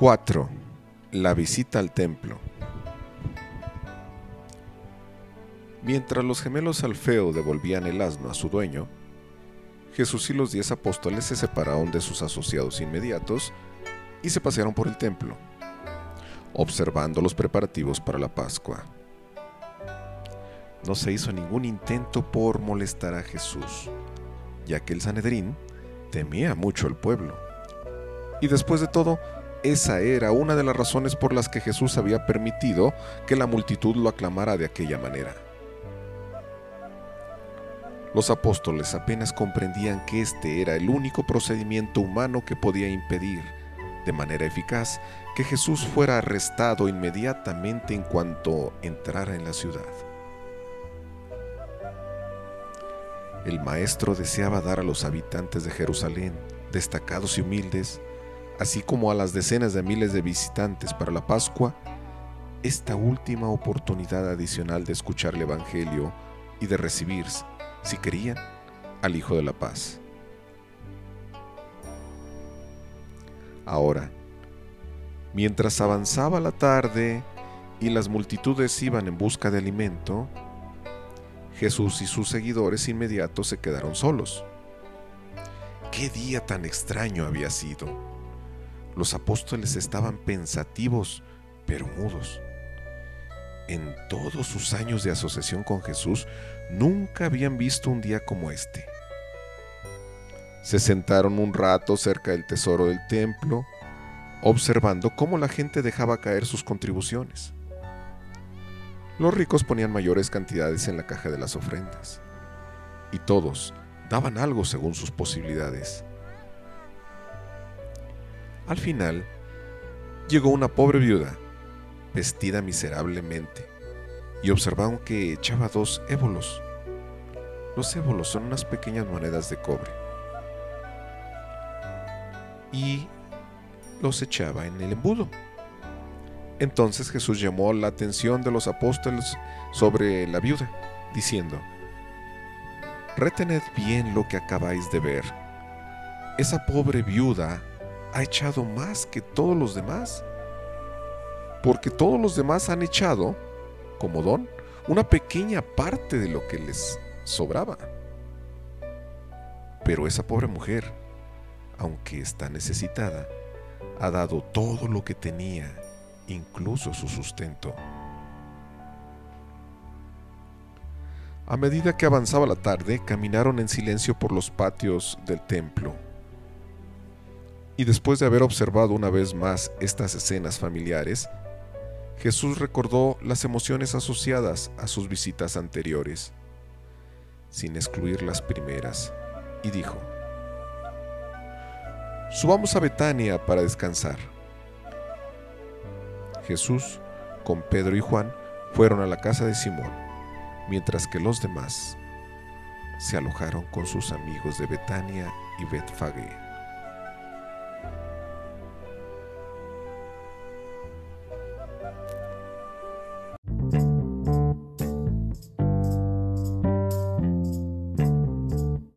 4. La visita al templo. Mientras los gemelos Alfeo devolvían el asno a su dueño, Jesús y los diez apóstoles se separaron de sus asociados inmediatos y se pasearon por el templo, observando los preparativos para la Pascua. No se hizo ningún intento por molestar a Jesús, ya que el Sanedrín temía mucho al pueblo. Y después de todo, esa era una de las razones por las que Jesús había permitido que la multitud lo aclamara de aquella manera. Los apóstoles apenas comprendían que este era el único procedimiento humano que podía impedir, de manera eficaz, que Jesús fuera arrestado inmediatamente en cuanto entrara en la ciudad. El maestro deseaba dar a los habitantes de Jerusalén, destacados y humildes, así como a las decenas de miles de visitantes para la Pascua, esta última oportunidad adicional de escuchar el Evangelio y de recibir, si querían, al Hijo de la Paz. Ahora, mientras avanzaba la tarde y las multitudes iban en busca de alimento, Jesús y sus seguidores inmediatos se quedaron solos. ¿Qué día tan extraño había sido? Los apóstoles estaban pensativos, pero mudos. En todos sus años de asociación con Jesús, nunca habían visto un día como este. Se sentaron un rato cerca del tesoro del templo, observando cómo la gente dejaba caer sus contribuciones. Los ricos ponían mayores cantidades en la caja de las ofrendas, y todos daban algo según sus posibilidades. Al final, llegó una pobre viuda, vestida miserablemente, y observaron que echaba dos ébolos. Los ébolos son unas pequeñas monedas de cobre. Y los echaba en el embudo. Entonces Jesús llamó la atención de los apóstoles sobre la viuda, diciendo, Retened bien lo que acabáis de ver. Esa pobre viuda ha echado más que todos los demás. Porque todos los demás han echado, como don, una pequeña parte de lo que les sobraba. Pero esa pobre mujer, aunque está necesitada, ha dado todo lo que tenía, incluso su sustento. A medida que avanzaba la tarde, caminaron en silencio por los patios del templo y después de haber observado una vez más estas escenas familiares, Jesús recordó las emociones asociadas a sus visitas anteriores, sin excluir las primeras, y dijo, Subamos a Betania para descansar. Jesús, con Pedro y Juan, fueron a la casa de Simón, mientras que los demás se alojaron con sus amigos de Betania y Betfagé.